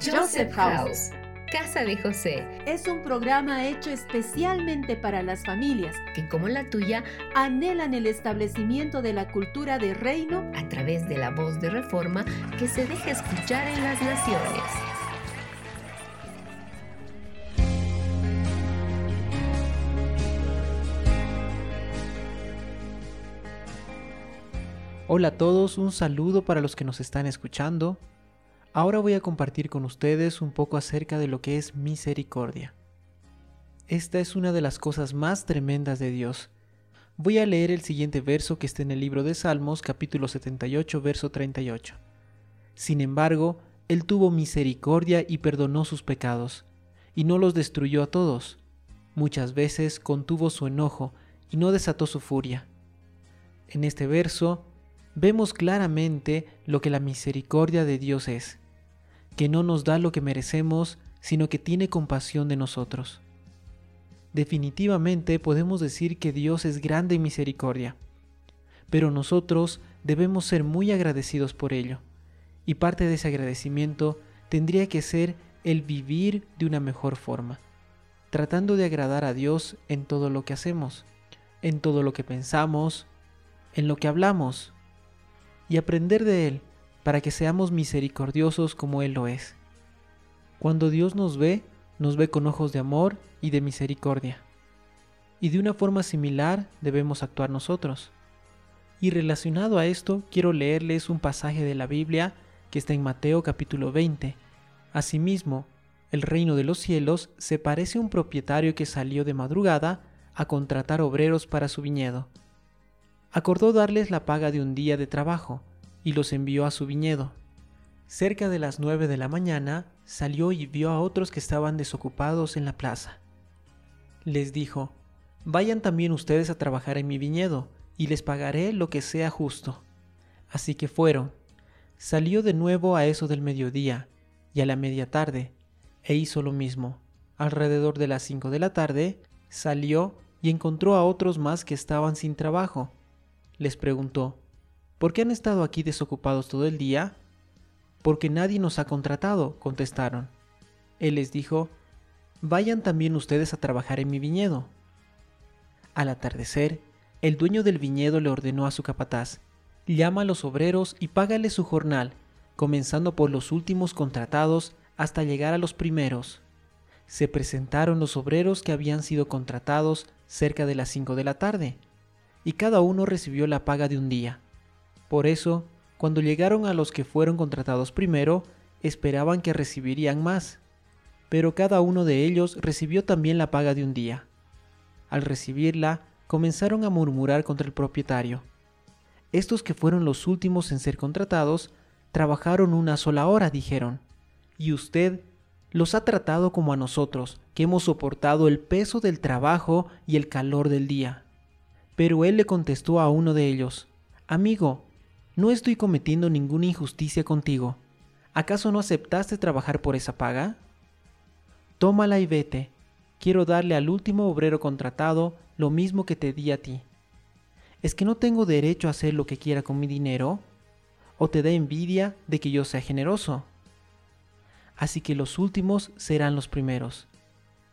Joseph House. Casa de José es un programa hecho especialmente para las familias que, como la tuya, anhelan el establecimiento de la cultura de reino a través de la voz de reforma que se deja escuchar en las naciones. Hola a todos, un saludo para los que nos están escuchando. Ahora voy a compartir con ustedes un poco acerca de lo que es misericordia. Esta es una de las cosas más tremendas de Dios. Voy a leer el siguiente verso que está en el libro de Salmos capítulo 78 verso 38. Sin embargo, Él tuvo misericordia y perdonó sus pecados, y no los destruyó a todos. Muchas veces contuvo su enojo y no desató su furia. En este verso vemos claramente lo que la misericordia de Dios es, que no nos da lo que merecemos, sino que tiene compasión de nosotros. Definitivamente podemos decir que Dios es grande en misericordia, pero nosotros debemos ser muy agradecidos por ello, y parte de ese agradecimiento tendría que ser el vivir de una mejor forma, tratando de agradar a Dios en todo lo que hacemos, en todo lo que pensamos, en lo que hablamos, y aprender de Él para que seamos misericordiosos como Él lo es. Cuando Dios nos ve, nos ve con ojos de amor y de misericordia. Y de una forma similar debemos actuar nosotros. Y relacionado a esto, quiero leerles un pasaje de la Biblia que está en Mateo capítulo 20. Asimismo, el reino de los cielos se parece a un propietario que salió de madrugada a contratar obreros para su viñedo acordó darles la paga de un día de trabajo y los envió a su viñedo. Cerca de las nueve de la mañana salió y vio a otros que estaban desocupados en la plaza. Les dijo, Vayan también ustedes a trabajar en mi viñedo, y les pagaré lo que sea justo. Así que fueron. Salió de nuevo a eso del mediodía, y a la media tarde, e hizo lo mismo. Alrededor de las cinco de la tarde, salió y encontró a otros más que estaban sin trabajo les preguntó, ¿por qué han estado aquí desocupados todo el día? Porque nadie nos ha contratado, contestaron. Él les dijo, vayan también ustedes a trabajar en mi viñedo. Al atardecer, el dueño del viñedo le ordenó a su capataz, llama a los obreros y págale su jornal, comenzando por los últimos contratados hasta llegar a los primeros. Se presentaron los obreros que habían sido contratados cerca de las cinco de la tarde y cada uno recibió la paga de un día. Por eso, cuando llegaron a los que fueron contratados primero, esperaban que recibirían más, pero cada uno de ellos recibió también la paga de un día. Al recibirla, comenzaron a murmurar contra el propietario. Estos que fueron los últimos en ser contratados, trabajaron una sola hora, dijeron, y usted los ha tratado como a nosotros, que hemos soportado el peso del trabajo y el calor del día. Pero él le contestó a uno de ellos, Amigo, no estoy cometiendo ninguna injusticia contigo. ¿Acaso no aceptaste trabajar por esa paga? Tómala y vete. Quiero darle al último obrero contratado lo mismo que te di a ti. ¿Es que no tengo derecho a hacer lo que quiera con mi dinero? ¿O te da envidia de que yo sea generoso? Así que los últimos serán los primeros,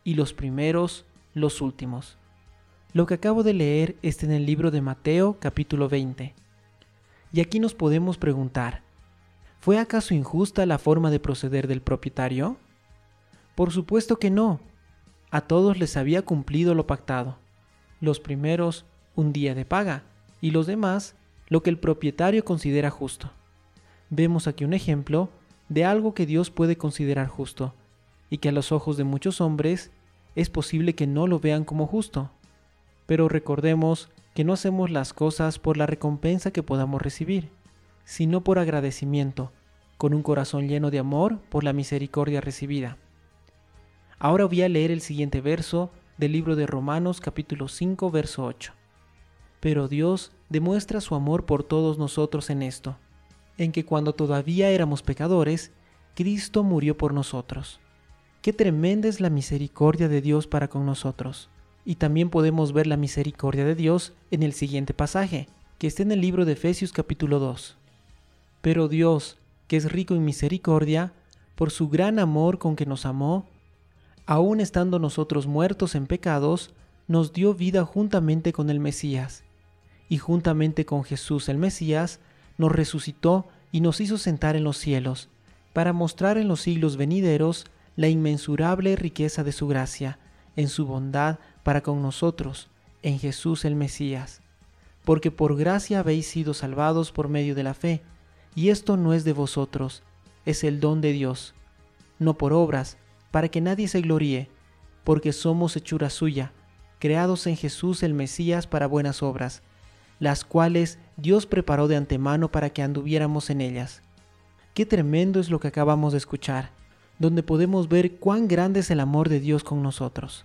y los primeros los últimos. Lo que acabo de leer está en el libro de Mateo capítulo 20. Y aquí nos podemos preguntar, ¿fue acaso injusta la forma de proceder del propietario? Por supuesto que no. A todos les había cumplido lo pactado. Los primeros un día de paga y los demás lo que el propietario considera justo. Vemos aquí un ejemplo de algo que Dios puede considerar justo y que a los ojos de muchos hombres es posible que no lo vean como justo pero recordemos que no hacemos las cosas por la recompensa que podamos recibir, sino por agradecimiento, con un corazón lleno de amor por la misericordia recibida. Ahora voy a leer el siguiente verso del libro de Romanos capítulo 5 verso 8. Pero Dios demuestra su amor por todos nosotros en esto, en que cuando todavía éramos pecadores, Cristo murió por nosotros. Qué tremenda es la misericordia de Dios para con nosotros y también podemos ver la misericordia de Dios en el siguiente pasaje, que está en el libro de Efesios capítulo 2. Pero Dios, que es rico en misericordia, por su gran amor con que nos amó, aun estando nosotros muertos en pecados, nos dio vida juntamente con el Mesías, y juntamente con Jesús el Mesías, nos resucitó y nos hizo sentar en los cielos, para mostrar en los siglos venideros la inmensurable riqueza de su gracia, en su bondad para con nosotros, en Jesús el Mesías. Porque por gracia habéis sido salvados por medio de la fe, y esto no es de vosotros, es el don de Dios, no por obras, para que nadie se gloríe, porque somos hechura suya, creados en Jesús el Mesías para buenas obras, las cuales Dios preparó de antemano para que anduviéramos en ellas. Qué tremendo es lo que acabamos de escuchar, donde podemos ver cuán grande es el amor de Dios con nosotros.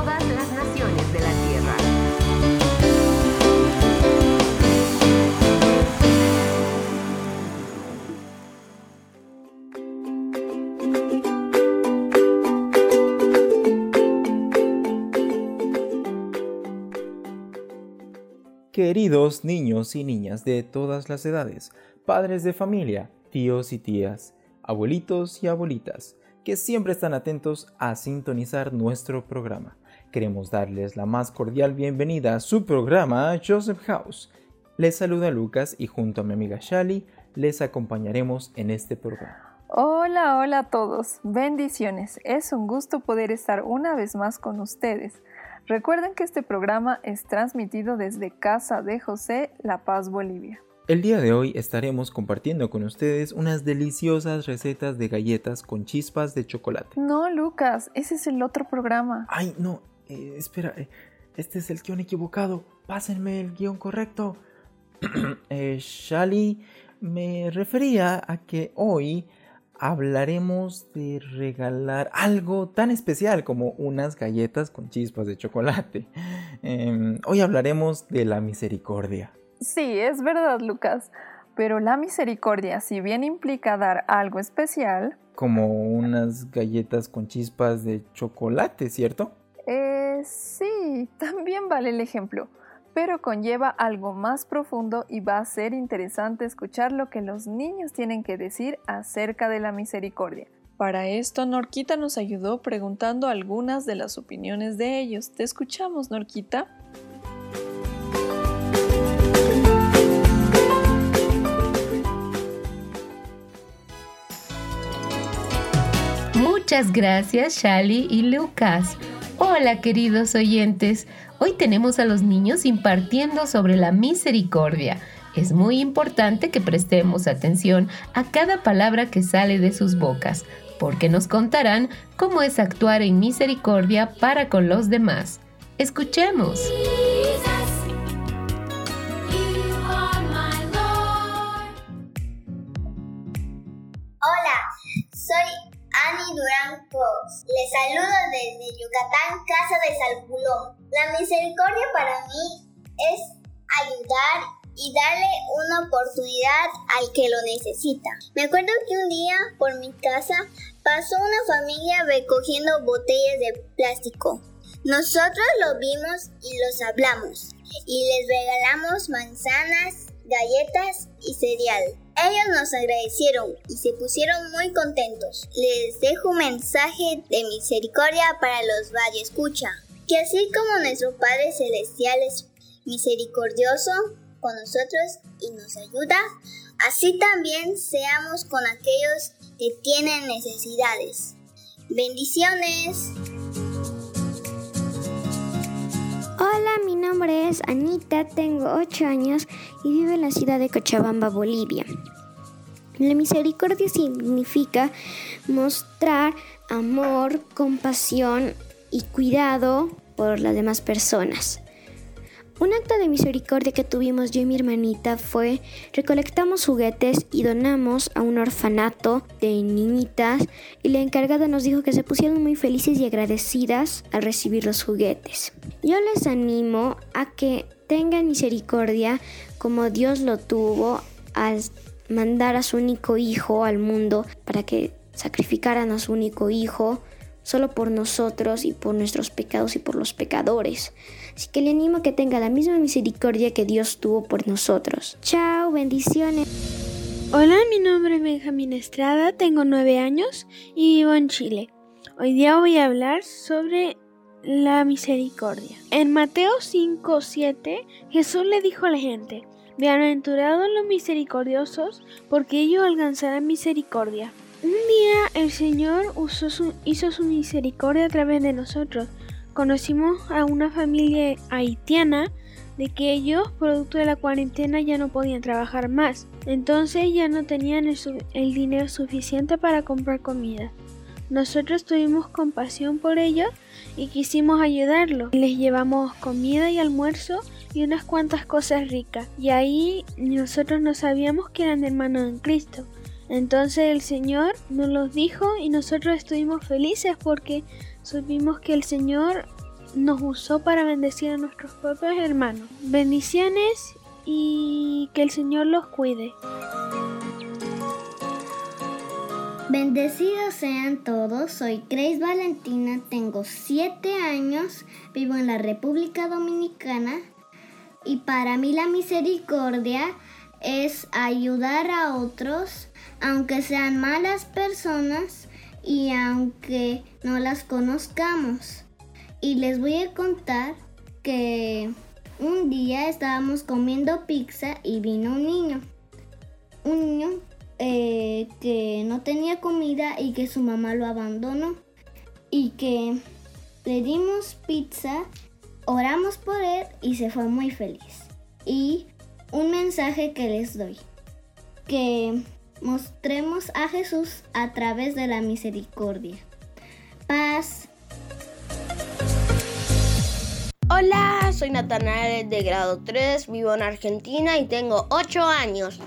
Queridos niños y niñas de todas las edades, padres de familia, tíos y tías, abuelitos y abuelitas, que siempre están atentos a sintonizar nuestro programa. Queremos darles la más cordial bienvenida a su programa Joseph House. Les saluda Lucas y junto a mi amiga Shali les acompañaremos en este programa. Hola, hola a todos. Bendiciones. Es un gusto poder estar una vez más con ustedes. Recuerden que este programa es transmitido desde Casa de José, La Paz, Bolivia. El día de hoy estaremos compartiendo con ustedes unas deliciosas recetas de galletas con chispas de chocolate. No, Lucas, ese es el otro programa. Ay, no, eh, espera, eh, este es el guion equivocado. Pásenme el guion correcto. eh, Shali, me refería a que hoy hablaremos de regalar algo tan especial como unas galletas con chispas de chocolate. Eh, hoy hablaremos de la misericordia. Sí, es verdad, Lucas. Pero la misericordia, si bien implica dar algo especial... Como unas galletas con chispas de chocolate, ¿cierto? Eh, sí, también vale el ejemplo pero conlleva algo más profundo y va a ser interesante escuchar lo que los niños tienen que decir acerca de la misericordia. Para esto, Norquita nos ayudó preguntando algunas de las opiniones de ellos. ¿Te escuchamos, Norquita? Muchas gracias, Shali y Lucas. Hola, queridos oyentes. Hoy tenemos a los niños impartiendo sobre la misericordia. Es muy importante que prestemos atención a cada palabra que sale de sus bocas, porque nos contarán cómo es actuar en misericordia para con los demás. Escuchemos. Cruz. Les saludo desde Yucatán, Casa de Salpulón. La misericordia para mí es ayudar y darle una oportunidad al que lo necesita. Me acuerdo que un día por mi casa pasó una familia recogiendo botellas de plástico. Nosotros lo vimos y los hablamos y les regalamos manzanas, galletas y cereal. Ellos nos agradecieron y se pusieron muy contentos. Les dejo un mensaje de misericordia para los Escucha, que así como nuestro Padre Celestial es misericordioso con nosotros y nos ayuda, así también seamos con aquellos que tienen necesidades. Bendiciones. Hola, mi nombre es Anita, tengo 8 años y vivo en la ciudad de Cochabamba, Bolivia. La misericordia significa mostrar amor, compasión y cuidado por las demás personas. Un acto de misericordia que tuvimos yo y mi hermanita fue recolectamos juguetes y donamos a un orfanato de niñitas y la encargada nos dijo que se pusieron muy felices y agradecidas al recibir los juguetes. Yo les animo a que tengan misericordia como Dios lo tuvo al mandar a su único hijo al mundo para que sacrificaran a su único hijo solo por nosotros y por nuestros pecados y por los pecadores. Así que le animo a que tenga la misma misericordia que Dios tuvo por nosotros. Chao, bendiciones. Hola, mi nombre es Benjamín Estrada, tengo nueve años y vivo en Chile. Hoy día voy a hablar sobre la misericordia. En Mateo 5:7, Jesús le dijo a la gente, Bienaventurados los misericordiosos, porque ellos alcanzarán misericordia. Un día el Señor hizo su misericordia a través de nosotros. Conocimos a una familia haitiana de que ellos, producto de la cuarentena, ya no podían trabajar más. Entonces ya no tenían el, dinero suficiente para comprar comida. Nosotros tuvimos compasión por ellos y quisimos ayudarlos. Les llevamos comida y almuerzo y unas cuantas cosas ricas. Y ahí nosotros no sabíamos que eran hermanos en Cristo. Entonces el Señor nos los dijo y nosotros estuvimos felices porque supimos que el Señor nos usó para bendecir a nuestros propios hermanos. Bendiciones y que el Señor los cuide. Bendecidos sean todos, soy Grace Valentina, tengo 7 años, vivo en la República Dominicana y para mí la misericordia es ayudar a otros aunque sean malas personas y aunque no las conozcamos. Y les voy a contar que un día estábamos comiendo pizza y vino un niño. Un niño eh, que no tenía comida y que su mamá lo abandonó. Y que le dimos pizza, oramos por él y se fue muy feliz. Y un mensaje que les doy. Que Mostremos a Jesús a través de la misericordia. Paz. Hola, soy Natanael de grado 3, vivo en Argentina y tengo 8 años.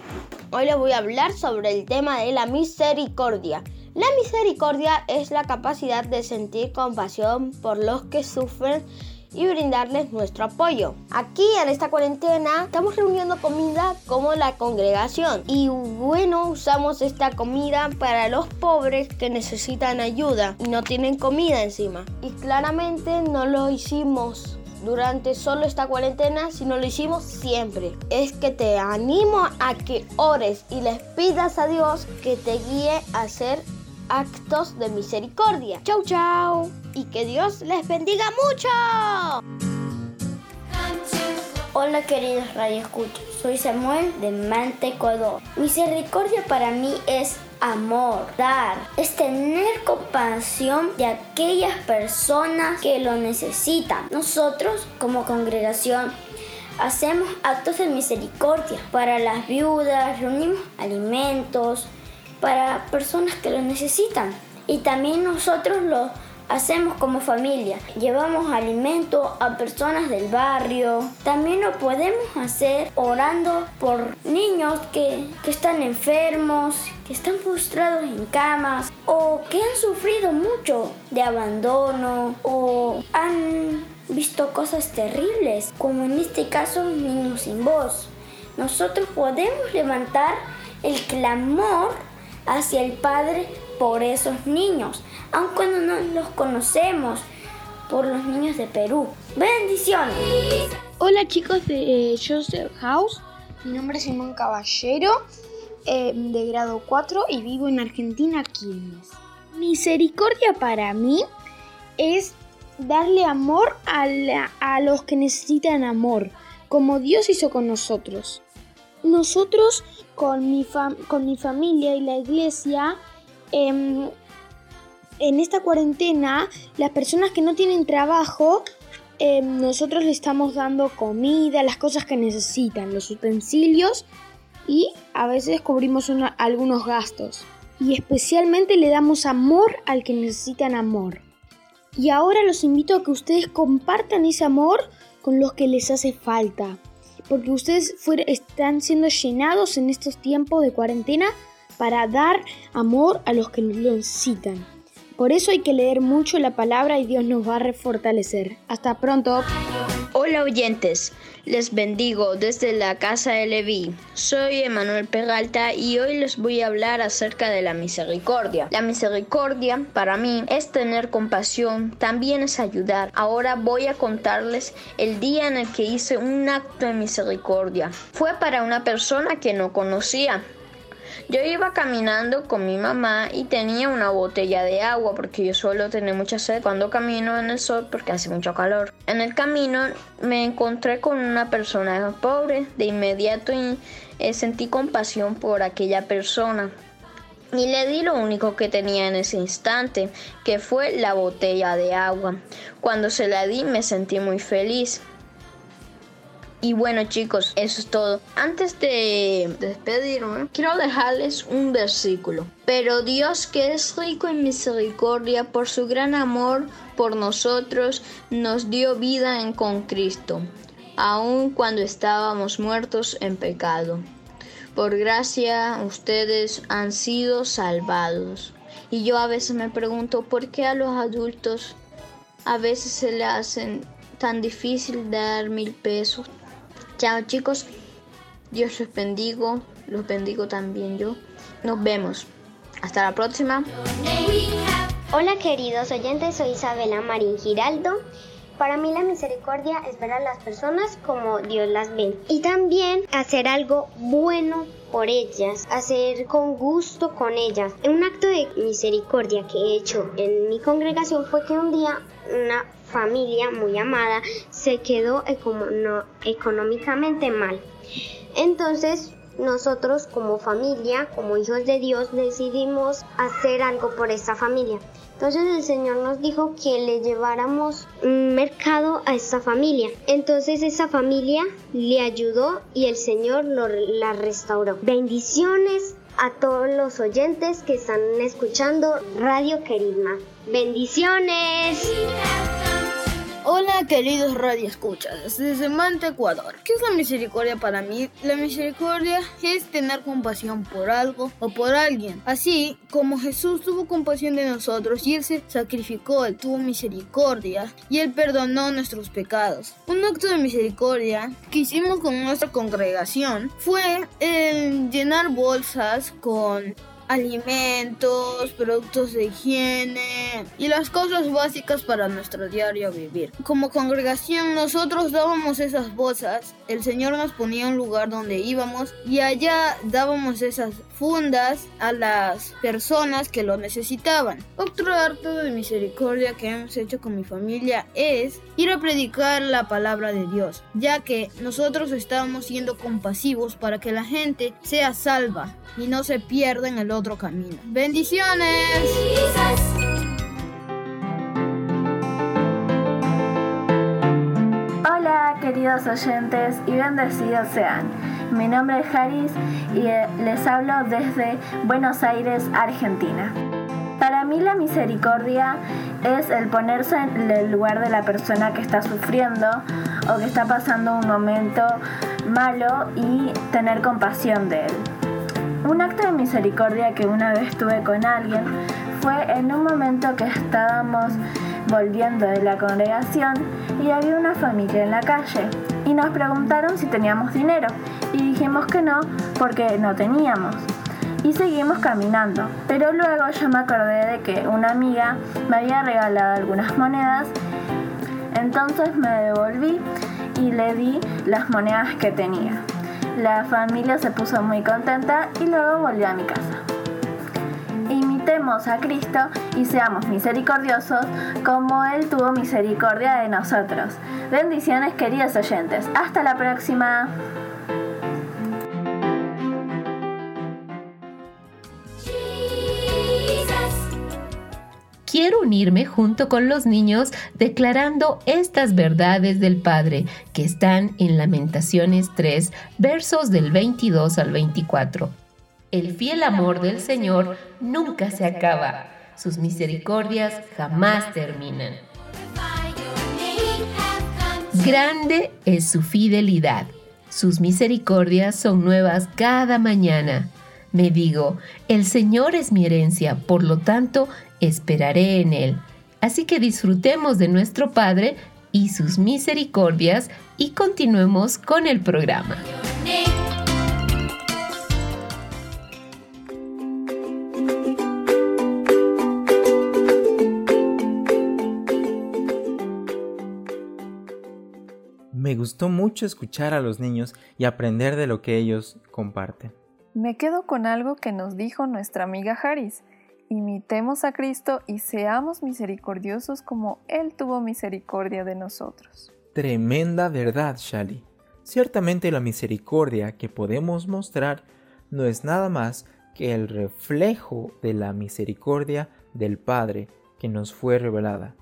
Hoy les voy a hablar sobre el tema de la misericordia. La misericordia es la capacidad de sentir compasión por los que sufren y brindarles nuestro apoyo. Aquí en esta cuarentena estamos reuniendo comida como la congregación y bueno, usamos esta comida para los pobres que necesitan ayuda y no tienen comida encima. Y claramente no lo hicimos durante solo esta cuarentena, sino lo hicimos siempre. Es que te animo a que ores y les pidas a Dios que te guíe a hacer actos de misericordia. Chau, chau. Y que Dios les bendiga mucho. Hola queridos Escucha, soy Samuel de Mante, Ecuador. Misericordia para mí es amor, dar, es tener compasión de aquellas personas que lo necesitan. Nosotros como congregación hacemos actos de misericordia para las viudas, reunimos alimentos, para personas que lo necesitan. Y también nosotros lo hacemos como familia. Llevamos alimento a personas del barrio. También lo podemos hacer orando por niños que, que, están enfermos, que están frustrados en camas o que han sufrido mucho de abandono o han visto cosas terribles, como en este caso niños sin voz. Nosotros podemos levantar el clamor hacia el Padre por esos niños, aunque no los conocemos, por los niños de Perú. Bendiciones. Hola chicos de eh, Joseph House, mi nombre es Simón Caballero, eh, de grado 4 y vivo en Argentina, Quilmes. Misericordia para mí es darle amor a, a los que necesitan amor, como Dios hizo con nosotros. Nosotros con mi, con mi familia y la iglesia, em, en esta cuarentena, las personas que no tienen trabajo, em, nosotros le estamos dando comida, las cosas que necesitan, los utensilios y a veces cubrimos algunos gastos. Y especialmente le damos amor al que necesitan amor. Y ahora los invito a que ustedes compartan ese amor con los que les hace falta. Porque ustedes están siendo llenados en estos tiempos de cuarentena para dar amor a los que lo necesitan. Por eso hay que leer mucho la palabra y Dios nos va a refortalecer. Hasta pronto. Hola oyentes, les bendigo desde la casa de Leví. Soy Emanuel Peralta y hoy les voy a hablar acerca de la misericordia. La misericordia para mí es tener compasión, también es ayudar. Ahora voy a contarles el día en el que hice un acto de misericordia. Fue para una persona que no conocía. Yo iba caminando con mi mamá y tenía una botella de agua porque yo suelo tener mucha sed cuando camino en el sol porque hace mucho calor. En el camino me encontré con una persona pobre. De inmediato y, eh, sentí compasión por aquella persona. Y le di lo único que tenía en ese instante, que fue la botella de agua. Cuando se la di me sentí muy feliz. Y bueno chicos, eso es todo. Antes de despedirme, quiero dejarles un versículo. Pero Dios que es rico en misericordia por su gran amor por nosotros, nos dio vida en con Cristo, aun cuando estábamos muertos en pecado. Por gracia ustedes han sido salvados. Y yo a veces me pregunto por qué a los adultos a veces se le hacen tan difícil dar mil pesos Chao chicos, Dios los bendigo, los bendigo también yo. Nos vemos. Hasta la próxima. Hola queridos oyentes, soy Isabela Marín Giraldo. Para mí la misericordia es ver a las personas como Dios las ve y también hacer algo bueno por ellas, hacer con gusto con ellas. Un acto de misericordia que he hecho en mi congregación fue que un día una familia muy amada se quedó económicamente mal. Entonces nosotros como familia, como hijos de Dios, decidimos hacer algo por esta familia. Entonces el Señor nos dijo que le lleváramos un mercado a esta familia. Entonces esa familia le ayudó y el Señor la restauró. Bendiciones a todos los oyentes que están escuchando Radio Querisma. Bendiciones. Hola queridos radioescuchas, desde Manta, Ecuador. ¿Qué es la misericordia para mí? La misericordia es tener compasión por algo o por alguien. Así como Jesús tuvo compasión de nosotros y Él se sacrificó, Él tuvo misericordia y Él perdonó nuestros pecados. Un acto de misericordia que hicimos con nuestra congregación fue el llenar bolsas con alimentos, productos de higiene y las cosas básicas para nuestro diario vivir. Como congregación nosotros dábamos esas bolsas, el Señor nos ponía un lugar donde íbamos y allá dábamos esas fundas a las personas que lo necesitaban. Otro acto de misericordia que hemos hecho con mi familia es ir a predicar la palabra de Dios, ya que nosotros estábamos siendo compasivos para que la gente sea salva y no se pierda en el otro camino. Bendiciones. Hola queridos oyentes y bendecidos sean. Mi nombre es Haris y eh, les hablo desde Buenos Aires, Argentina. Para mí la misericordia es el ponerse en el lugar de la persona que está sufriendo o que está pasando un momento malo y tener compasión de él. Un acto de misericordia que una vez tuve con alguien fue en un momento que estábamos volviendo de la congregación y había una familia en la calle y nos preguntaron si teníamos dinero y dijimos que no porque no teníamos y seguimos caminando. Pero luego yo me acordé de que una amiga me había regalado algunas monedas, entonces me devolví y le di las monedas que tenía. La familia se puso muy contenta y luego volvió a mi casa. Imitemos a Cristo y seamos misericordiosos como Él tuvo misericordia de nosotros. Bendiciones queridos oyentes. Hasta la próxima. Quiero unirme junto con los niños declarando estas verdades del Padre que están en Lamentaciones 3, versos del 22 al 24. El fiel amor del Señor nunca se acaba, sus misericordias jamás terminan. Grande es su fidelidad. Sus misericordias son nuevas cada mañana. Me digo, el Señor es mi herencia, por lo tanto, esperaré en Él. Así que disfrutemos de nuestro Padre y sus misericordias y continuemos con el programa. Me gustó mucho escuchar a los niños y aprender de lo que ellos comparten. Me quedo con algo que nos dijo nuestra amiga Haris. Imitemos a Cristo y seamos misericordiosos como Él tuvo misericordia de nosotros. Tremenda verdad, Shali. Ciertamente la misericordia que podemos mostrar no es nada más que el reflejo de la misericordia del Padre que nos fue revelada.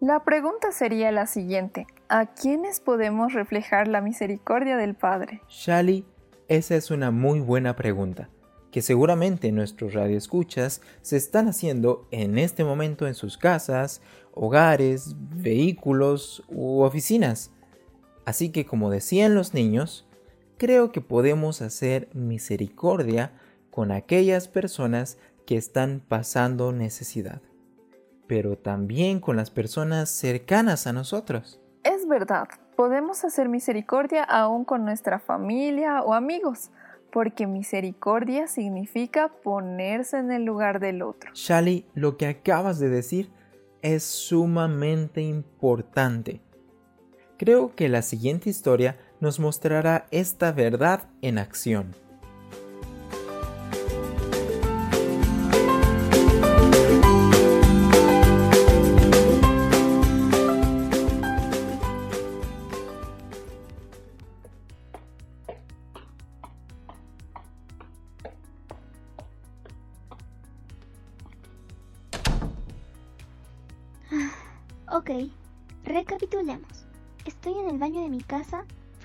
La pregunta sería la siguiente. ¿A quiénes podemos reflejar la misericordia del Padre? Shali, esa es una muy buena pregunta, que seguramente nuestros radioescuchas se están haciendo en este momento en sus casas, hogares, vehículos u oficinas. Así que como decían los niños, creo que podemos hacer misericordia con aquellas personas que están pasando necesidad, pero también con las personas cercanas a nosotros. Es verdad, podemos hacer misericordia aún con nuestra familia o amigos, porque misericordia significa ponerse en el lugar del otro. Shali, lo que acabas de decir es sumamente importante. Creo que la siguiente historia nos mostrará esta verdad en acción.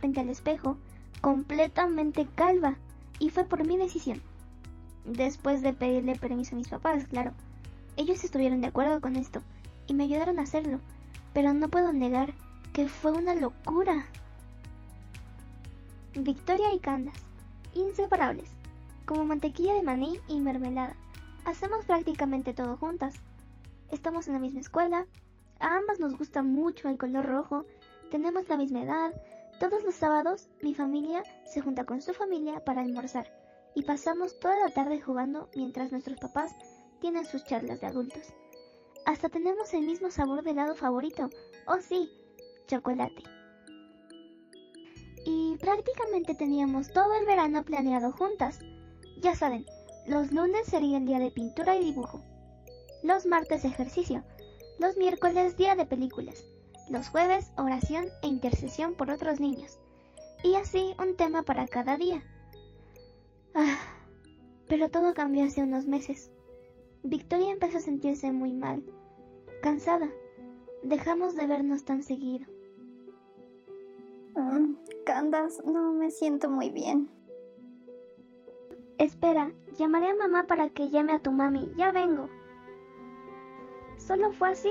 Frente al espejo, completamente calva, y fue por mi decisión. Después de pedirle permiso a mis papás, claro. Ellos estuvieron de acuerdo con esto, y me ayudaron a hacerlo, pero no puedo negar que fue una locura. Victoria y Candas, inseparables, como mantequilla de maní y mermelada. Hacemos prácticamente todo juntas. Estamos en la misma escuela, a ambas nos gusta mucho el color rojo, tenemos la misma edad. Todos los sábados mi familia se junta con su familia para almorzar y pasamos toda la tarde jugando mientras nuestros papás tienen sus charlas de adultos. Hasta tenemos el mismo sabor de helado favorito. Oh sí, chocolate. Y prácticamente teníamos todo el verano planeado juntas. Ya saben, los lunes sería el día de pintura y dibujo. Los martes ejercicio los miércoles día de películas, los jueves oración e intercesión por otros niños, y así un tema para cada día. Ah, pero todo cambió hace unos meses. Victoria empezó a sentirse muy mal, cansada. Dejamos de vernos tan seguido. Mm, Candas, no me siento muy bien. Espera, llamaré a mamá para que llame a tu mami. Ya vengo. Solo fue así.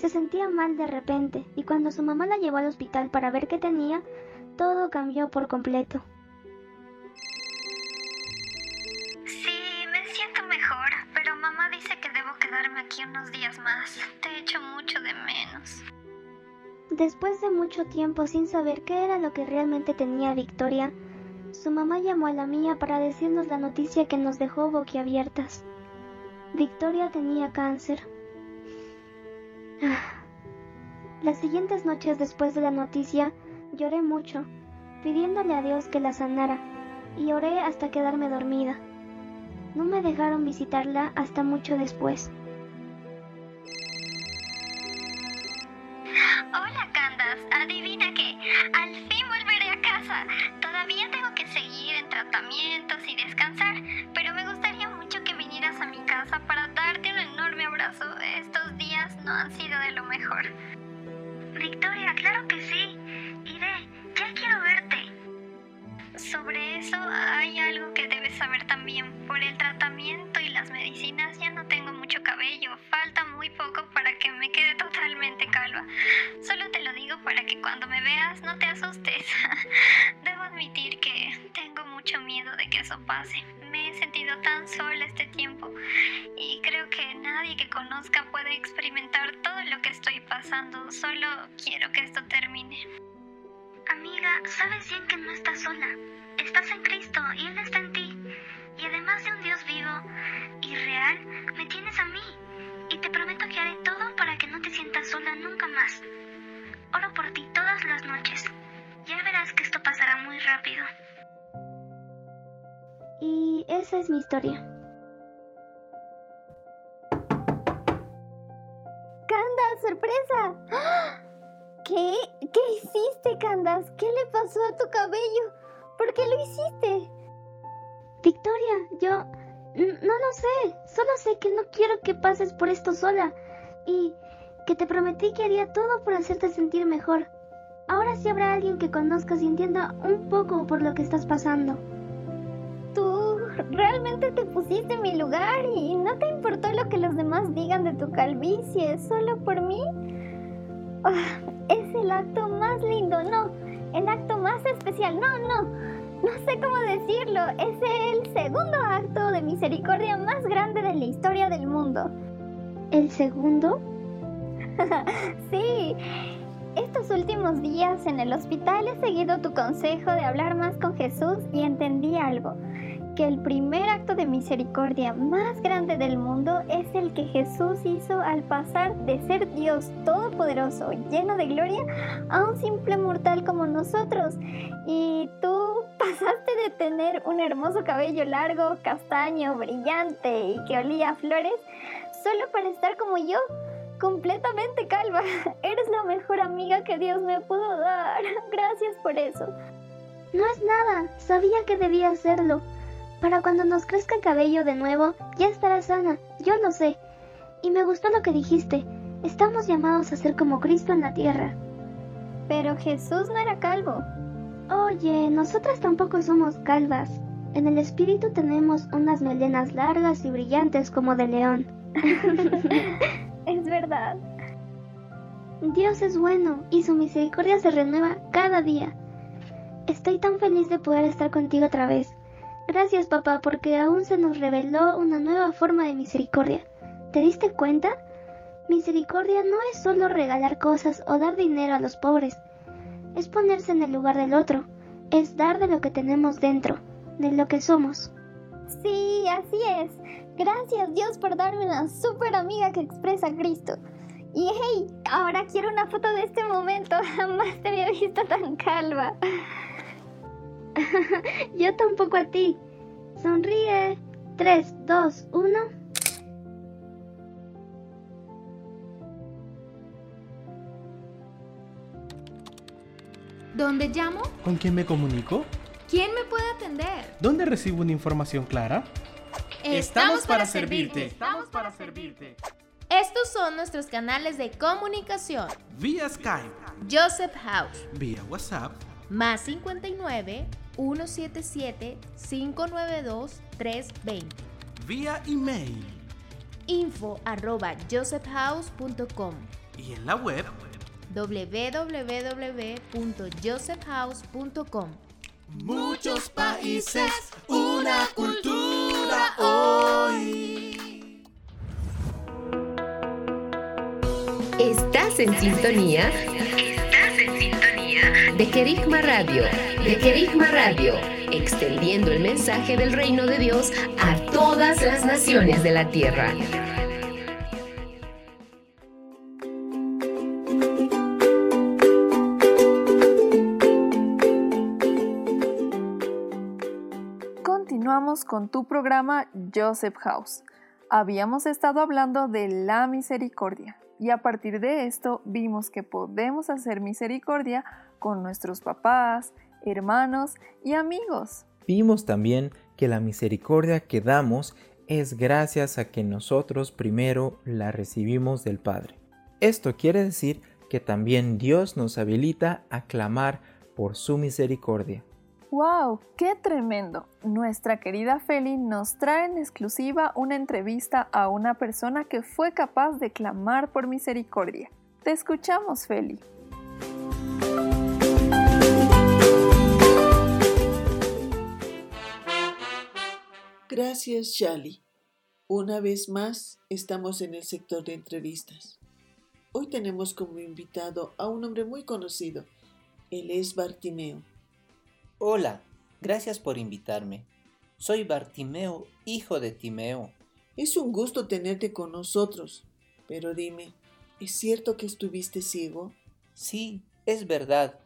Se sentía mal de repente y cuando su mamá la llevó al hospital para ver qué tenía, todo cambió por completo. Sí, me siento mejor, pero mamá dice que debo quedarme aquí unos días más. Te echo mucho de menos. Después de mucho tiempo sin saber qué era lo que realmente tenía Victoria, su mamá llamó a la mía para decirnos la noticia que nos dejó boquiabiertas. Victoria tenía cáncer. Las siguientes noches después de la noticia lloré mucho, pidiéndole a Dios que la sanara, y oré hasta quedarme dormida. No me dejaron visitarla hasta mucho después. Hola Candas, adivina qué, al fin volveré a casa. Todavía tengo que seguir en tratamientos y descansar, pero me gustaría mucho que vinieras a mi casa para darte un enorme abrazo han sido de lo mejor. Victoria, claro que sí. Iré, ya quiero verte. Sobre eso hay algo que debes saber también. Por el tratamiento y las medicinas ya no tengo mucho cabello. Falta muy poco para que me quede totalmente calva. Solo te lo digo para que cuando me veas no te asustes. Debo admitir que tengo mucho miedo de que eso pase sentido tan sola este tiempo y creo que nadie que conozca puede experimentar todo lo que estoy pasando. Solo quiero que esto termine. Amiga, sabes bien que no estás sola. Estás en Cristo y Él está en ti. Y además de un Dios vivo y real, me tienes a mí. Y te prometo que haré todo para que no te sientas sola nunca más. Oro por ti todas las noches. Ya verás que esto pasará muy rápido. Y esa es mi historia. ¡Candas, sorpresa! ¿Qué? ¿Qué hiciste, Candas? ¿Qué le pasó a tu cabello? ¿Por qué lo hiciste? Victoria, yo no lo sé. Solo sé que no quiero que pases por esto sola. Y que te prometí que haría todo por hacerte sentir mejor. Ahora sí habrá alguien que conozcas y entienda un poco por lo que estás pasando. ¿Tú realmente te pusiste en mi lugar y no te importó lo que los demás digan de tu calvicie solo por mí? Ah, es el acto más lindo, no, el acto más especial, no, no, no sé cómo decirlo, es el segundo acto de misericordia más grande de la historia del mundo. ¿El segundo? sí, estos últimos días en el hospital he seguido tu consejo de hablar más con Jesús y entendí algo que el primer acto de misericordia más grande del mundo es el que Jesús hizo al pasar de ser Dios todopoderoso, lleno de gloria, a un simple mortal como nosotros. Y tú pasaste de tener un hermoso cabello largo, castaño, brillante y que olía a flores, solo para estar como yo, completamente calva. Eres la mejor amiga que Dios me pudo dar. Gracias por eso. No es nada, sabía que debía hacerlo. Para cuando nos crezca el cabello de nuevo, ya estará sana, yo lo sé. Y me gustó lo que dijiste, estamos llamados a ser como Cristo en la tierra. Pero Jesús no era calvo. Oye, nosotras tampoco somos calvas. En el espíritu tenemos unas melenas largas y brillantes como de león. es verdad. Dios es bueno y su misericordia se renueva cada día. Estoy tan feliz de poder estar contigo otra vez. Gracias papá porque aún se nos reveló una nueva forma de misericordia. ¿Te diste cuenta? Misericordia no es solo regalar cosas o dar dinero a los pobres. Es ponerse en el lugar del otro. Es dar de lo que tenemos dentro, de lo que somos. Sí, así es. Gracias Dios por darme una super amiga que expresa a Cristo. Y hey, ahora quiero una foto de este momento. Jamás te había visto tan calva. Yo tampoco a ti. Sonríe. 3, 2, 1. ¿Dónde llamo? ¿Con quién me comunico? ¿Quién me puede atender? ¿Dónde recibo una información clara? Estamos, para, servirte. Estamos para servirte. Estos son nuestros canales de comunicación. Vía Skype. Joseph House. Vía WhatsApp. Más 59 177 592 320. Vía email. Info arroba josephhouse.com. Y en la web www.josephhouse.com. Muchos países, una cultura hoy. Estás en sintonía. De Querigma Radio. De Querigma Radio. Extendiendo el mensaje del reino de Dios a todas las naciones de la tierra. Continuamos con tu programa Joseph House. Habíamos estado hablando de la misericordia y a partir de esto vimos que podemos hacer misericordia con nuestros papás, hermanos y amigos. Vimos también que la misericordia que damos es gracias a que nosotros primero la recibimos del Padre. Esto quiere decir que también Dios nos habilita a clamar por su misericordia. ¡Wow! ¡Qué tremendo! Nuestra querida Feli nos trae en exclusiva una entrevista a una persona que fue capaz de clamar por misericordia. Te escuchamos, Feli. Gracias, Shali. Una vez más estamos en el sector de entrevistas. Hoy tenemos como invitado a un hombre muy conocido. Él es Bartimeo. Hola, gracias por invitarme. Soy Bartimeo, hijo de Timeo. Es un gusto tenerte con nosotros. Pero dime, ¿es cierto que estuviste ciego? Sí, es verdad.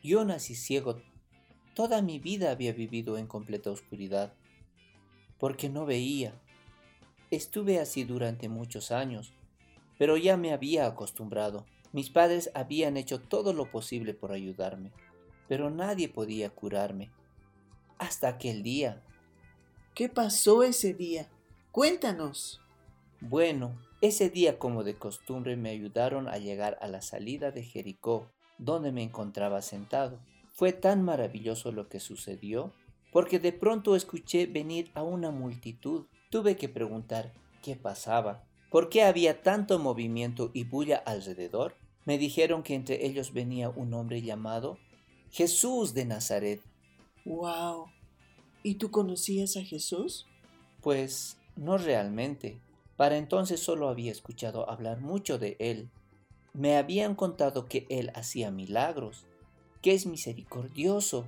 Yo nací ciego. Toda mi vida había vivido en completa oscuridad, porque no veía. Estuve así durante muchos años, pero ya me había acostumbrado. Mis padres habían hecho todo lo posible por ayudarme, pero nadie podía curarme. Hasta aquel día. ¿Qué pasó ese día? Cuéntanos. Bueno, ese día como de costumbre me ayudaron a llegar a la salida de Jericó, donde me encontraba sentado. Fue tan maravilloso lo que sucedió, porque de pronto escuché venir a una multitud. Tuve que preguntar qué pasaba, por qué había tanto movimiento y bulla alrededor. Me dijeron que entre ellos venía un hombre llamado Jesús de Nazaret. ¡Wow! ¿Y tú conocías a Jesús? Pues no realmente. Para entonces solo había escuchado hablar mucho de él. Me habían contado que él hacía milagros, que es misericordioso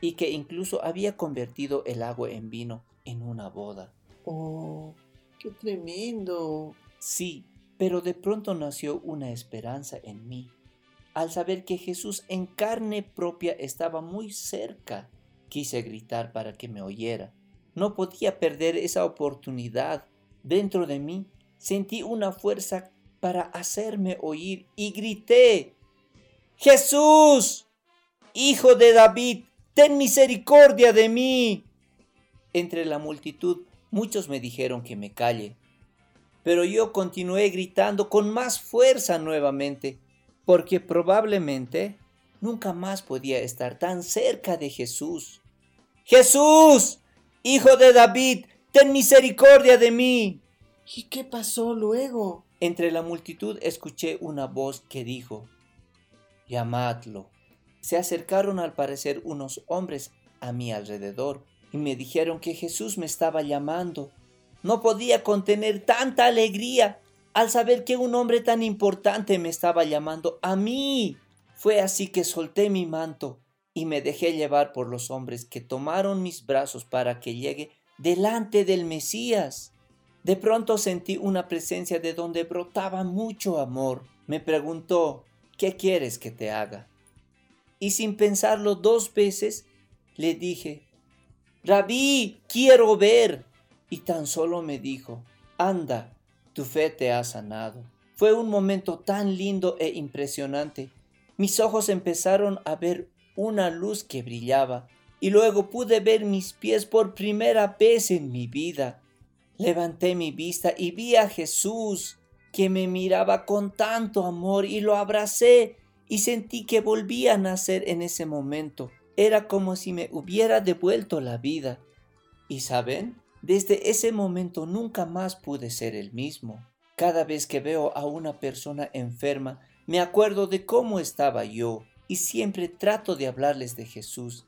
y que incluso había convertido el agua en vino en una boda. ¡Oh, qué tremendo! Sí, pero de pronto nació una esperanza en mí. Al saber que Jesús en carne propia estaba muy cerca, quise gritar para que me oyera. No podía perder esa oportunidad. Dentro de mí sentí una fuerza para hacerme oír y grité, Jesús, Hijo de David, ten misericordia de mí. Entre la multitud muchos me dijeron que me calle, pero yo continué gritando con más fuerza nuevamente, porque probablemente nunca más podía estar tan cerca de Jesús. Jesús, Hijo de David, ten misericordia de mí. ¿Y qué pasó luego? Entre la multitud escuché una voz que dijo, llamadlo. Se acercaron al parecer unos hombres a mi alrededor y me dijeron que Jesús me estaba llamando. No podía contener tanta alegría al saber que un hombre tan importante me estaba llamando a mí. Fue así que solté mi manto y me dejé llevar por los hombres que tomaron mis brazos para que llegue delante del Mesías. De pronto sentí una presencia de donde brotaba mucho amor. Me preguntó, ¿qué quieres que te haga? Y sin pensarlo dos veces, le dije, Rabí, quiero ver. Y tan solo me dijo, anda, tu fe te ha sanado. Fue un momento tan lindo e impresionante. Mis ojos empezaron a ver una luz que brillaba y luego pude ver mis pies por primera vez en mi vida. Levanté mi vista y vi a Jesús, que me miraba con tanto amor y lo abracé y sentí que volvía a nacer en ese momento. Era como si me hubiera devuelto la vida. Y saben, desde ese momento nunca más pude ser el mismo. Cada vez que veo a una persona enferma, me acuerdo de cómo estaba yo y siempre trato de hablarles de Jesús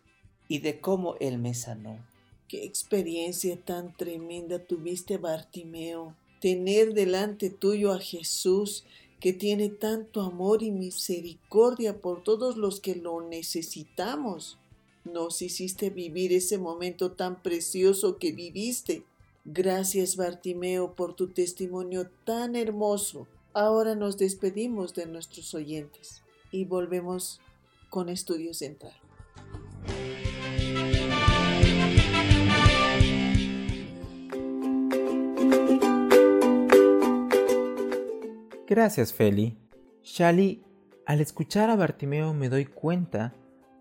y de cómo Él me sanó. Qué experiencia tan tremenda tuviste, Bartimeo. Tener delante tuyo a Jesús, que tiene tanto amor y misericordia por todos los que lo necesitamos. Nos hiciste vivir ese momento tan precioso que viviste. Gracias, Bartimeo, por tu testimonio tan hermoso. Ahora nos despedimos de nuestros oyentes y volvemos con Estudio Central. Gracias, Feli. Shali, al escuchar a Bartimeo me doy cuenta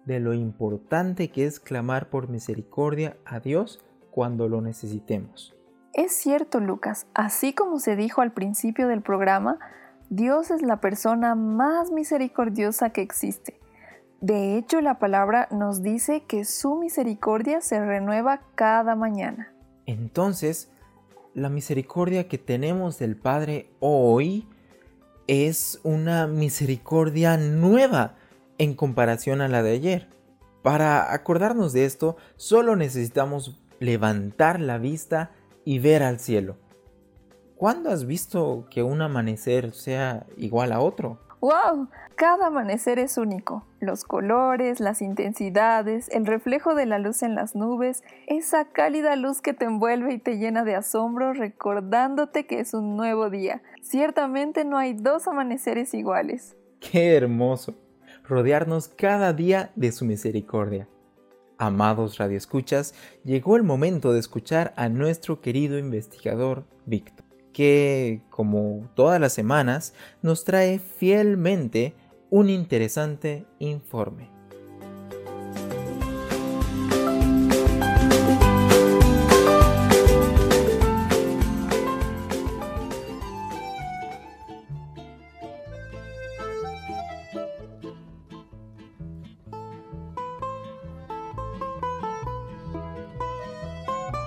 de lo importante que es clamar por misericordia a Dios cuando lo necesitemos. Es cierto, Lucas, así como se dijo al principio del programa, Dios es la persona más misericordiosa que existe. De hecho, la palabra nos dice que su misericordia se renueva cada mañana. Entonces, la misericordia que tenemos del Padre hoy es una misericordia nueva en comparación a la de ayer. Para acordarnos de esto, solo necesitamos levantar la vista y ver al cielo. ¿Cuándo has visto que un amanecer sea igual a otro? ¡Wow! Cada amanecer es único. Los colores, las intensidades, el reflejo de la luz en las nubes, esa cálida luz que te envuelve y te llena de asombro recordándote que es un nuevo día. Ciertamente no hay dos amaneceres iguales. ¡Qué hermoso! Rodearnos cada día de su misericordia. Amados radioescuchas, llegó el momento de escuchar a nuestro querido investigador Víctor que, como todas las semanas, nos trae fielmente un interesante informe.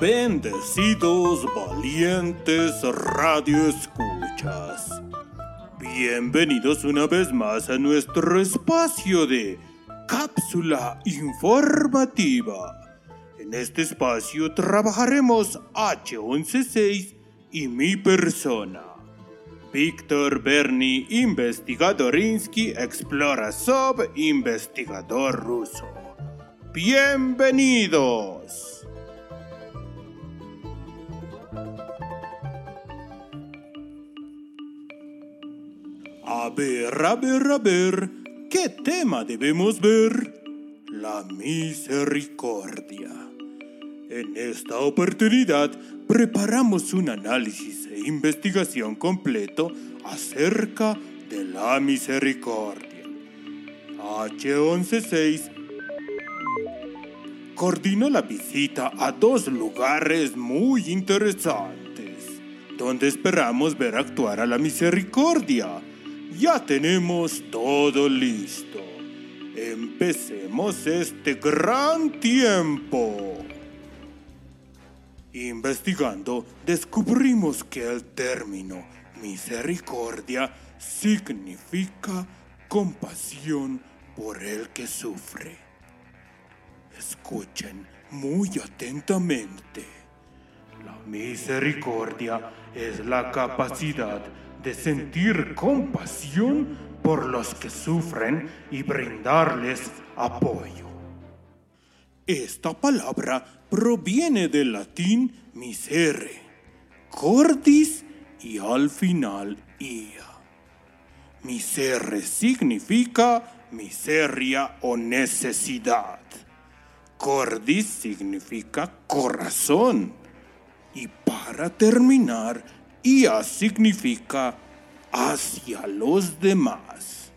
Bendecidos valientes radioescuchas. Bienvenidos una vez más a nuestro espacio de cápsula informativa. En este espacio trabajaremos H116 y mi persona. Víctor Berni, investigadorinsky, explora sub, investigador ruso. Bienvenidos. A ver, a ver, a ver, ¿qué tema debemos ver? La misericordia. En esta oportunidad preparamos un análisis e investigación completo acerca de la misericordia. H116 coordinó la visita a dos lugares muy interesantes, donde esperamos ver actuar a la misericordia ya tenemos todo listo. Empecemos este gran tiempo. Investigando, descubrimos que el término misericordia significa compasión por el que sufre. Escuchen muy atentamente. La misericordia es la capacidad de sentir compasión por los que sufren y brindarles apoyo. Esta palabra proviene del latín misere, cordis y al final ia. Misere significa miseria o necesidad. Cordis significa corazón. Y para terminar, Ia significa hacia los demás.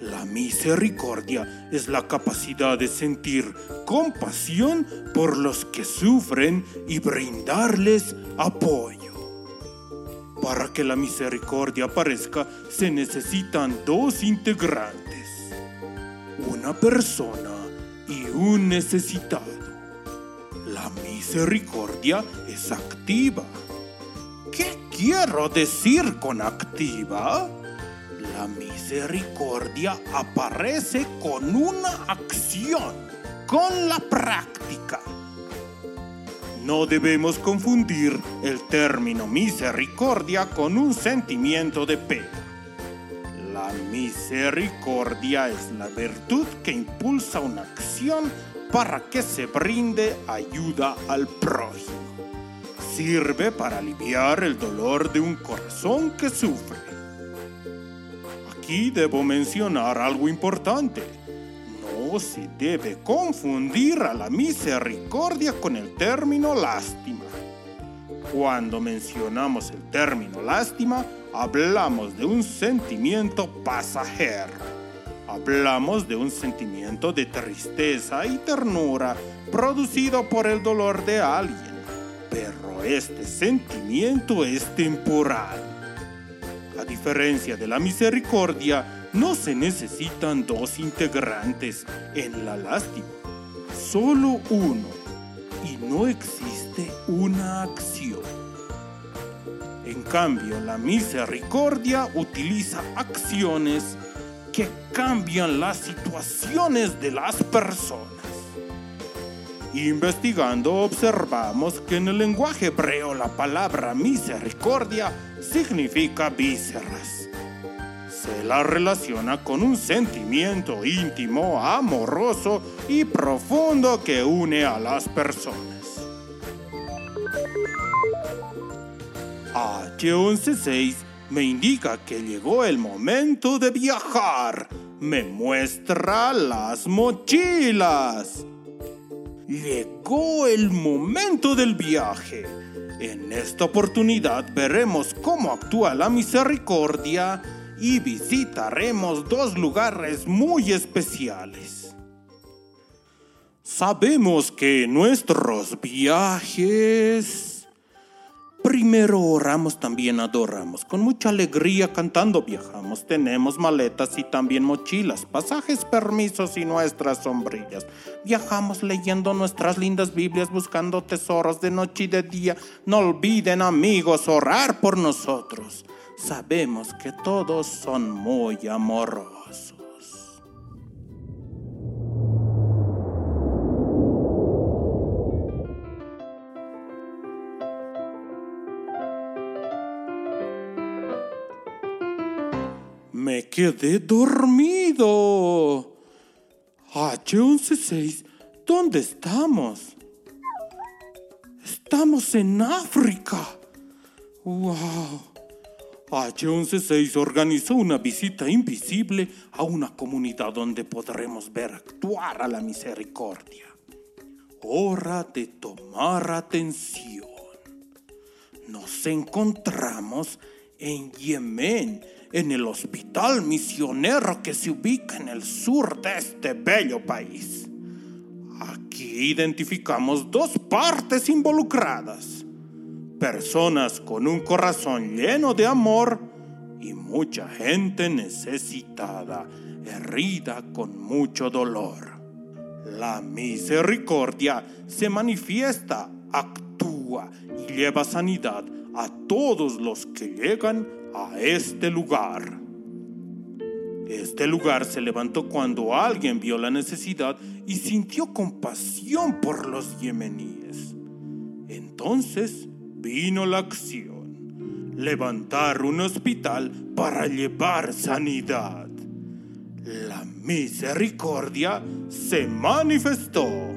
La misericordia es la capacidad de sentir compasión por los que sufren y brindarles apoyo. Para que la misericordia aparezca se necesitan dos integrantes, una persona y un necesitado. La misericordia es activa ¿Qué quiero decir con activa? La misericordia aparece con una acción, con la práctica. No debemos confundir el término misericordia con un sentimiento de pena. La misericordia es la virtud que impulsa una acción para que se brinde ayuda al prójimo sirve para aliviar el dolor de un corazón que sufre. Aquí debo mencionar algo importante. No se debe confundir a la misericordia con el término lástima. Cuando mencionamos el término lástima, hablamos de un sentimiento pasajero. Hablamos de un sentimiento de tristeza y ternura producido por el dolor de alguien pero este sentimiento es temporal. A diferencia de la misericordia, no se necesitan dos integrantes en la lástima, solo uno, y no existe una acción. En cambio, la misericordia utiliza acciones que cambian las situaciones de las personas. Investigando observamos que en el lenguaje hebreo la palabra misericordia significa vísceras. Se la relaciona con un sentimiento íntimo, amoroso y profundo que une a las personas. H116 me indica que llegó el momento de viajar. Me muestra las mochilas. Llegó el momento del viaje. En esta oportunidad veremos cómo actúa la misericordia y visitaremos dos lugares muy especiales. Sabemos que nuestros viajes Primero oramos, también adoramos. Con mucha alegría cantando viajamos. Tenemos maletas y también mochilas, pasajes, permisos y nuestras sombrillas. Viajamos leyendo nuestras lindas Biblias, buscando tesoros de noche y de día. No olviden amigos orar por nosotros. Sabemos que todos son muy amorosos. Me quedé dormido. H116, ¿dónde estamos? Estamos en África. ¡Wow! H116 organizó una visita invisible a una comunidad donde podremos ver actuar a la misericordia. Hora de tomar atención. Nos encontramos en Yemen, en el hospital misionero que se ubica en el sur de este bello país. Aquí identificamos dos partes involucradas. Personas con un corazón lleno de amor y mucha gente necesitada, herida con mucho dolor. La misericordia se manifiesta, actúa y lleva sanidad a todos los que llegan a este lugar. Este lugar se levantó cuando alguien vio la necesidad y sintió compasión por los yemeníes. Entonces vino la acción, levantar un hospital para llevar sanidad. La misericordia se manifestó.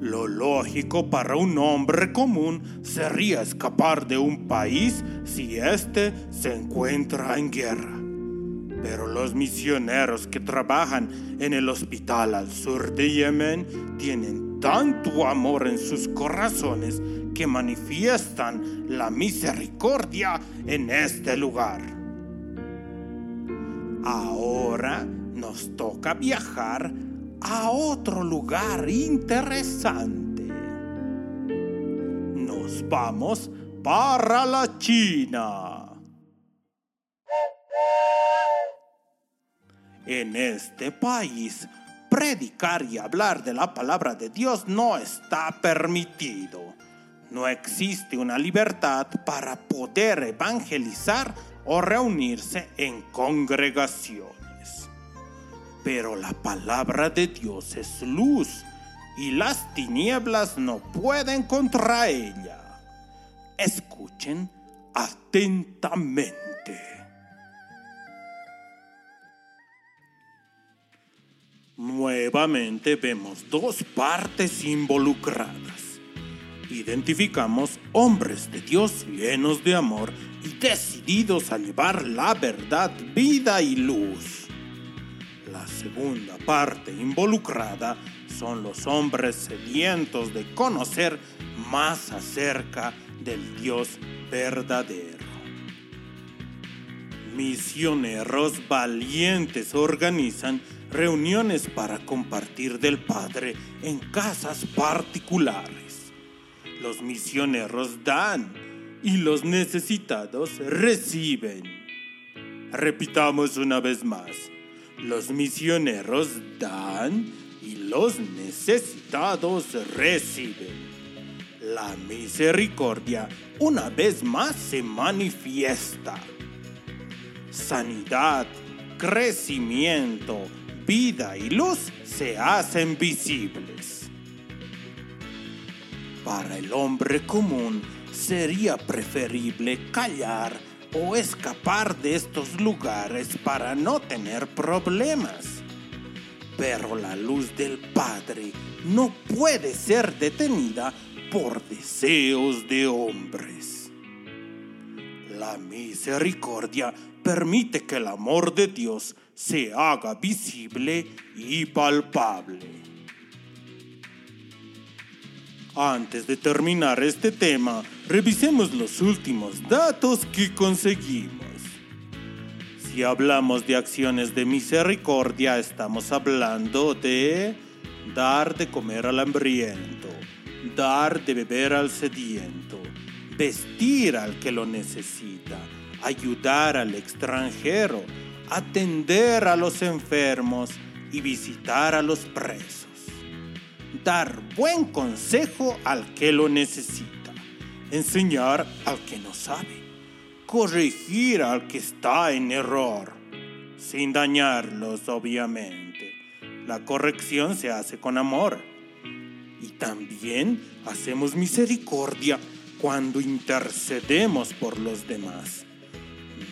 Lo lógico para un hombre común sería escapar de un país si éste se encuentra en guerra. Pero los misioneros que trabajan en el hospital al sur de Yemen tienen tanto amor en sus corazones que manifiestan la misericordia en este lugar. Ahora nos toca viajar a otro lugar interesante. Nos vamos para la China. En este país, predicar y hablar de la palabra de Dios no está permitido. No existe una libertad para poder evangelizar o reunirse en congregaciones. Pero la palabra de Dios es luz y las tinieblas no pueden contra ella. Escuchen atentamente. Nuevamente vemos dos partes involucradas. Identificamos hombres de Dios llenos de amor y decididos a llevar la verdad, vida y luz. La segunda parte involucrada son los hombres sedientos de conocer más acerca del Dios verdadero. Misioneros valientes organizan reuniones para compartir del Padre en casas particulares. Los misioneros dan y los necesitados reciben. Repitamos una vez más. Los misioneros dan y los necesitados reciben. La misericordia una vez más se manifiesta. Sanidad, crecimiento, vida y luz se hacen visibles. Para el hombre común sería preferible callar o escapar de estos lugares para no tener problemas. Pero la luz del Padre no puede ser detenida por deseos de hombres. La misericordia permite que el amor de Dios se haga visible y palpable. Antes de terminar este tema, revisemos los últimos datos que conseguimos. Si hablamos de acciones de misericordia, estamos hablando de dar de comer al hambriento, dar de beber al sediento, vestir al que lo necesita, ayudar al extranjero, atender a los enfermos y visitar a los presos. Dar buen consejo al que lo necesita, enseñar al que no sabe corregir al que está en error, sin dañarlos obviamente. La corrección se hace con amor. Y también hacemos misericordia cuando intercedemos por los demás.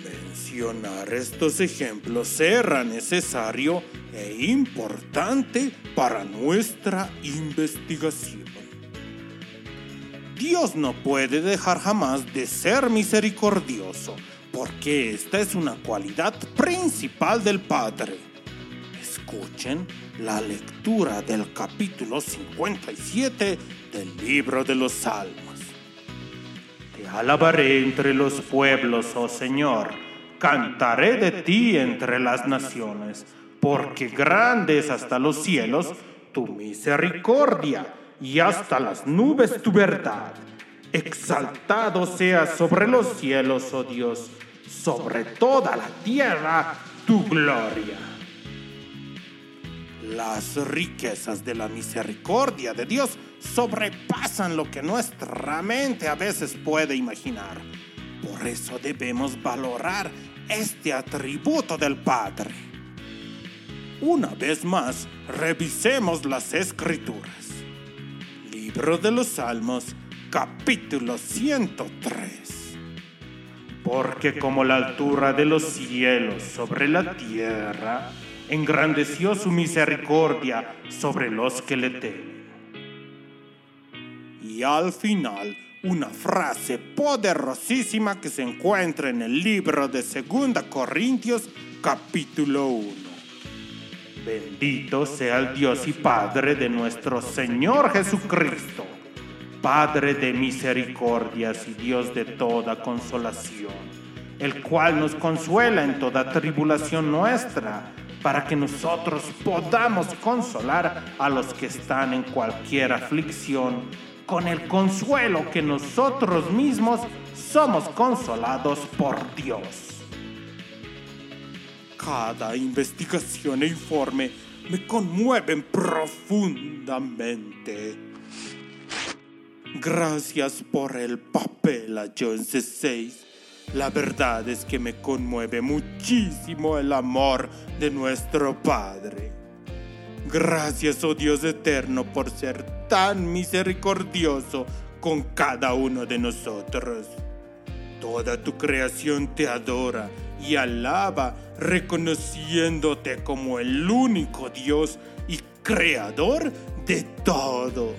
Mencionar estos ejemplos será necesario e importante para nuestra investigación. Dios no puede dejar jamás de ser misericordioso, porque esta es una cualidad principal del Padre. Escuchen la lectura del capítulo 57 del libro de los Salmos. Te alabaré entre los pueblos, oh Señor, cantaré de ti entre las naciones, porque grande es hasta los cielos tu misericordia y hasta las nubes tu verdad. Exaltado sea sobre los cielos, oh Dios, sobre toda la tierra tu gloria. Las riquezas de la misericordia de Dios sobrepasan lo que nuestra mente a veces puede imaginar. Por eso debemos valorar este atributo del Padre. Una vez más, revisemos las escrituras. Libro de los Salmos, capítulo 103. Porque como la altura de los cielos sobre la tierra, engrandeció su misericordia sobre los que le temen. Y al final, una frase poderosísima que se encuentra en el libro de 2 Corintios, capítulo 1. Bendito sea el Dios y Padre de nuestro Señor Jesucristo, Padre de misericordias y Dios de toda consolación, el cual nos consuela en toda tribulación nuestra, para que nosotros podamos consolar a los que están en cualquier aflicción, con el consuelo que nosotros mismos somos consolados por Dios cada investigación e informe me conmueven profundamente. Gracias por el papel a John C. La verdad es que me conmueve muchísimo el amor de nuestro Padre. Gracias, oh Dios eterno, por ser tan misericordioso con cada uno de nosotros. Toda tu creación te adora y alaba reconociéndote como el único Dios y creador de todo.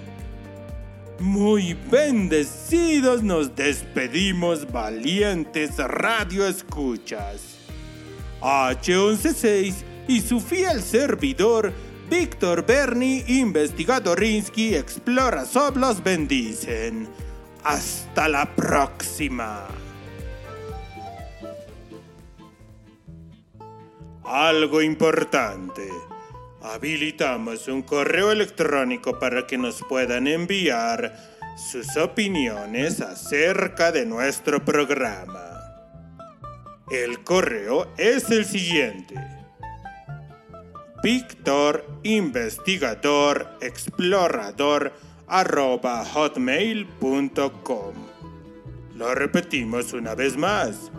Muy bendecidos nos despedimos valientes radio escuchas. H116 y su fiel servidor Víctor Berni Investigadorinsky Explora Sob los bendicen. Hasta la próxima. Algo importante. Habilitamos un correo electrónico para que nos puedan enviar sus opiniones acerca de nuestro programa. El correo es el siguiente. Víctor. Lo repetimos una vez más.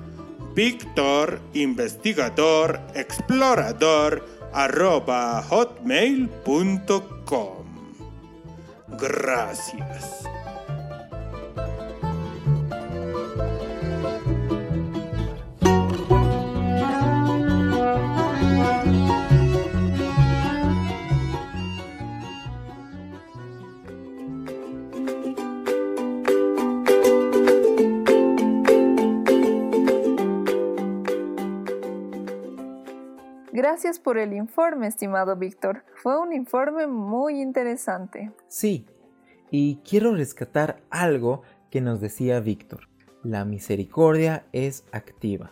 Víctor Investigador Explorador arroba hotmail.com. Gracias. Gracias por el informe, estimado Víctor. Fue un informe muy interesante. Sí, y quiero rescatar algo que nos decía Víctor. La misericordia es activa.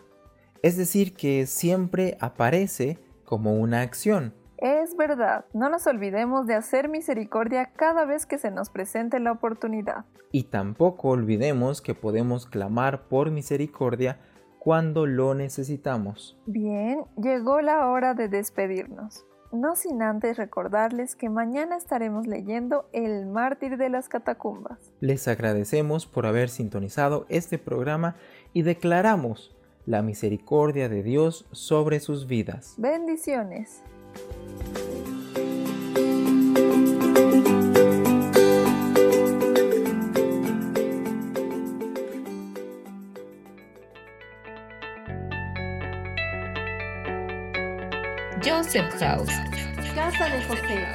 Es decir, que siempre aparece como una acción. Es verdad, no nos olvidemos de hacer misericordia cada vez que se nos presente la oportunidad. Y tampoco olvidemos que podemos clamar por misericordia cuando lo necesitamos. Bien, llegó la hora de despedirnos. No sin antes recordarles que mañana estaremos leyendo El mártir de las catacumbas. Les agradecemos por haber sintonizado este programa y declaramos la misericordia de Dios sobre sus vidas. Bendiciones. Joseph House, Casa de José.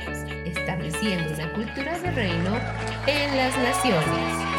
estableciendo una cultura de reino en las naciones.